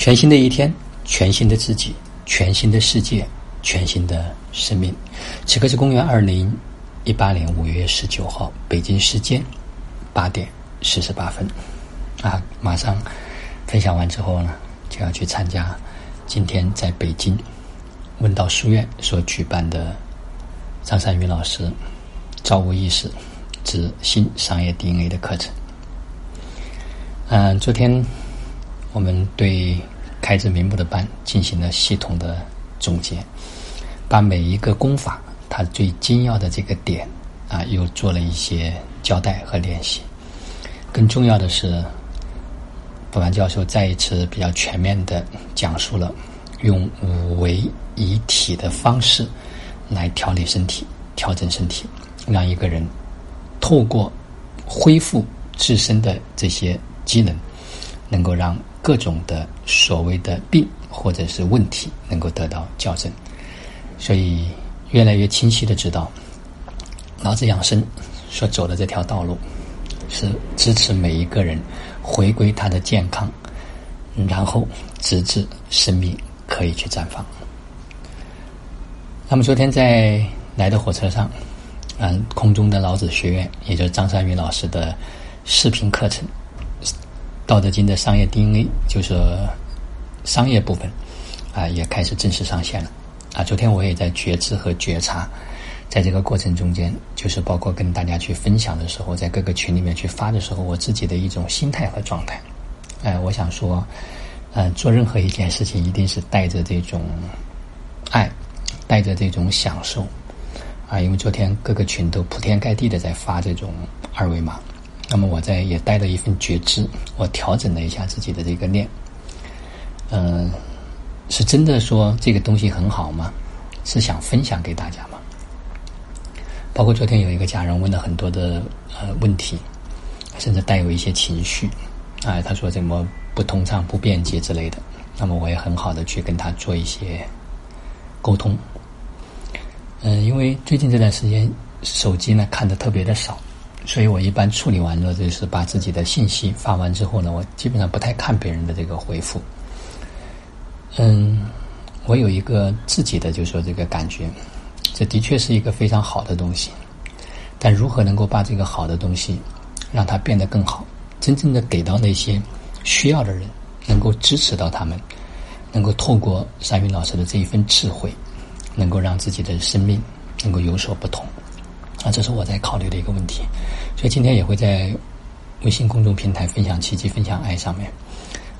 全新的一天，全新的自己，全新的世界，全新的生命。此刻是公元二零一八年五月十九号，北京时间八点四十八分。啊，马上分享完之后呢，就要去参加今天在北京问道书院所举办的张三宇老师造物意识之新商业 DNA 的课程。嗯，昨天。我们对开智明目的班进行了系统的总结，把每一个功法它最精要的这个点啊，又做了一些交代和练习。更重要的是，布兰教授再一次比较全面的讲述了用五维一体的方式来调理身体、调整身体，让一个人透过恢复自身的这些机能，能够让。各种的所谓的病或者是问题能够得到校正，所以越来越清晰的知道，老子养生所走的这条道路是支持每一个人回归他的健康，然后直至生命可以去绽放。那么昨天在来的火车上，嗯，空中的老子学院，也就是张三云老师的视频课程。《道德经》的商业 DNA 就是商业部分啊，也开始正式上线了啊。昨天我也在觉知和觉察，在这个过程中间，就是包括跟大家去分享的时候，在各个群里面去发的时候，我自己的一种心态和状态。哎，我想说，嗯，做任何一件事情，一定是带着这种爱，带着这种享受啊。因为昨天各个群都铺天盖地的在发这种二维码。那么我在也带了一份觉知，我调整了一下自己的这个念，嗯，是真的说这个东西很好吗？是想分享给大家吗？包括昨天有一个家人问了很多的呃问题，甚至带有一些情绪，啊，他说怎么不通畅、不便捷之类的。那么我也很好的去跟他做一些沟通，嗯，因为最近这段时间手机呢看的特别的少。所以我一般处理完了，就是把自己的信息发完之后呢，我基本上不太看别人的这个回复。嗯，我有一个自己的，就说这个感觉，这的确是一个非常好的东西。但如何能够把这个好的东西让它变得更好，真正的给到那些需要的人，能够支持到他们，能够透过山云老师的这一份智慧，能够让自己的生命能够有所不同。啊，这是我在考虑的一个问题，所以今天也会在微信公众平台分享奇迹、分享爱上面，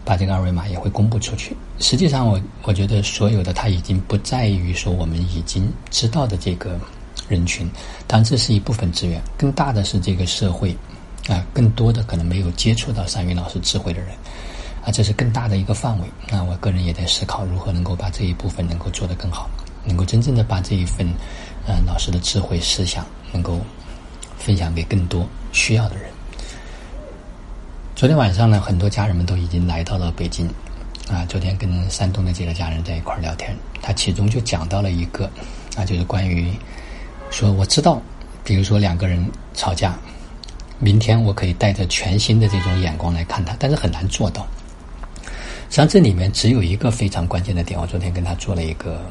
把这个二维码也会公布出去。实际上，我我觉得所有的它已经不在于说我们已经知道的这个人群，当然这是一部分资源，更大的是这个社会啊，更多的可能没有接触到三云老师智慧的人啊，这是更大的一个范围。那我个人也在思考如何能够把这一部分能够做得更好，能够真正的把这一份嗯老师的智慧思想。能够分享给更多需要的人。昨天晚上呢，很多家人们都已经来到了北京。啊，昨天跟山东的几个家人在一块儿聊天，他其中就讲到了一个，啊，就是关于说我知道，比如说两个人吵架，明天我可以带着全新的这种眼光来看他，但是很难做到。实际上这里面只有一个非常关键的点，我昨天跟他做了一个，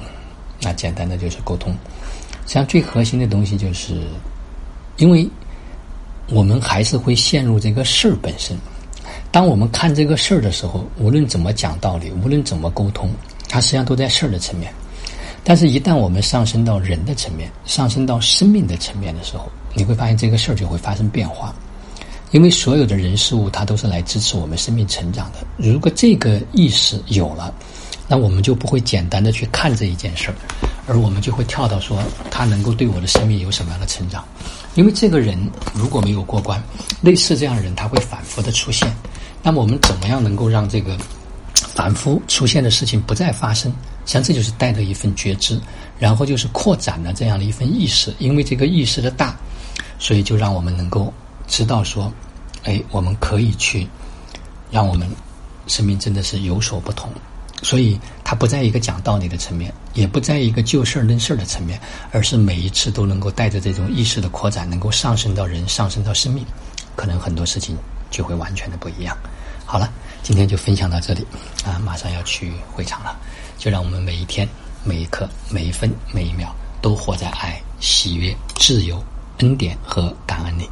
那简单的就是沟通。实际上，最核心的东西就是，因为我们还是会陷入这个事儿本身。当我们看这个事儿的时候，无论怎么讲道理，无论怎么沟通，它实际上都在事儿的层面。但是，一旦我们上升到人的层面，上升到生命的层面的时候，你会发现这个事儿就会发生变化。因为所有的人事物，它都是来支持我们生命成长的。如果这个意识有了，那我们就不会简单的去看这一件事儿。而我们就会跳到说，他能够对我的生命有什么样的成长？因为这个人如果没有过关，类似这样的人他会反复的出现。那么我们怎么样能够让这个反复出现的事情不再发生？实际上这就是带着一份觉知，然后就是扩展了这样的一份意识。因为这个意识的大，所以就让我们能够知道说，哎，我们可以去让我们生命真的是有所不同。所以，它不在一个讲道理的层面，也不在一个就事论事的层面，而是每一次都能够带着这种意识的扩展，能够上升到人，上升到生命，可能很多事情就会完全的不一样。好了，今天就分享到这里啊，马上要去会场了，就让我们每一天、每一刻、每一分、每一秒都活在爱、喜悦、自由、恩典和感恩里。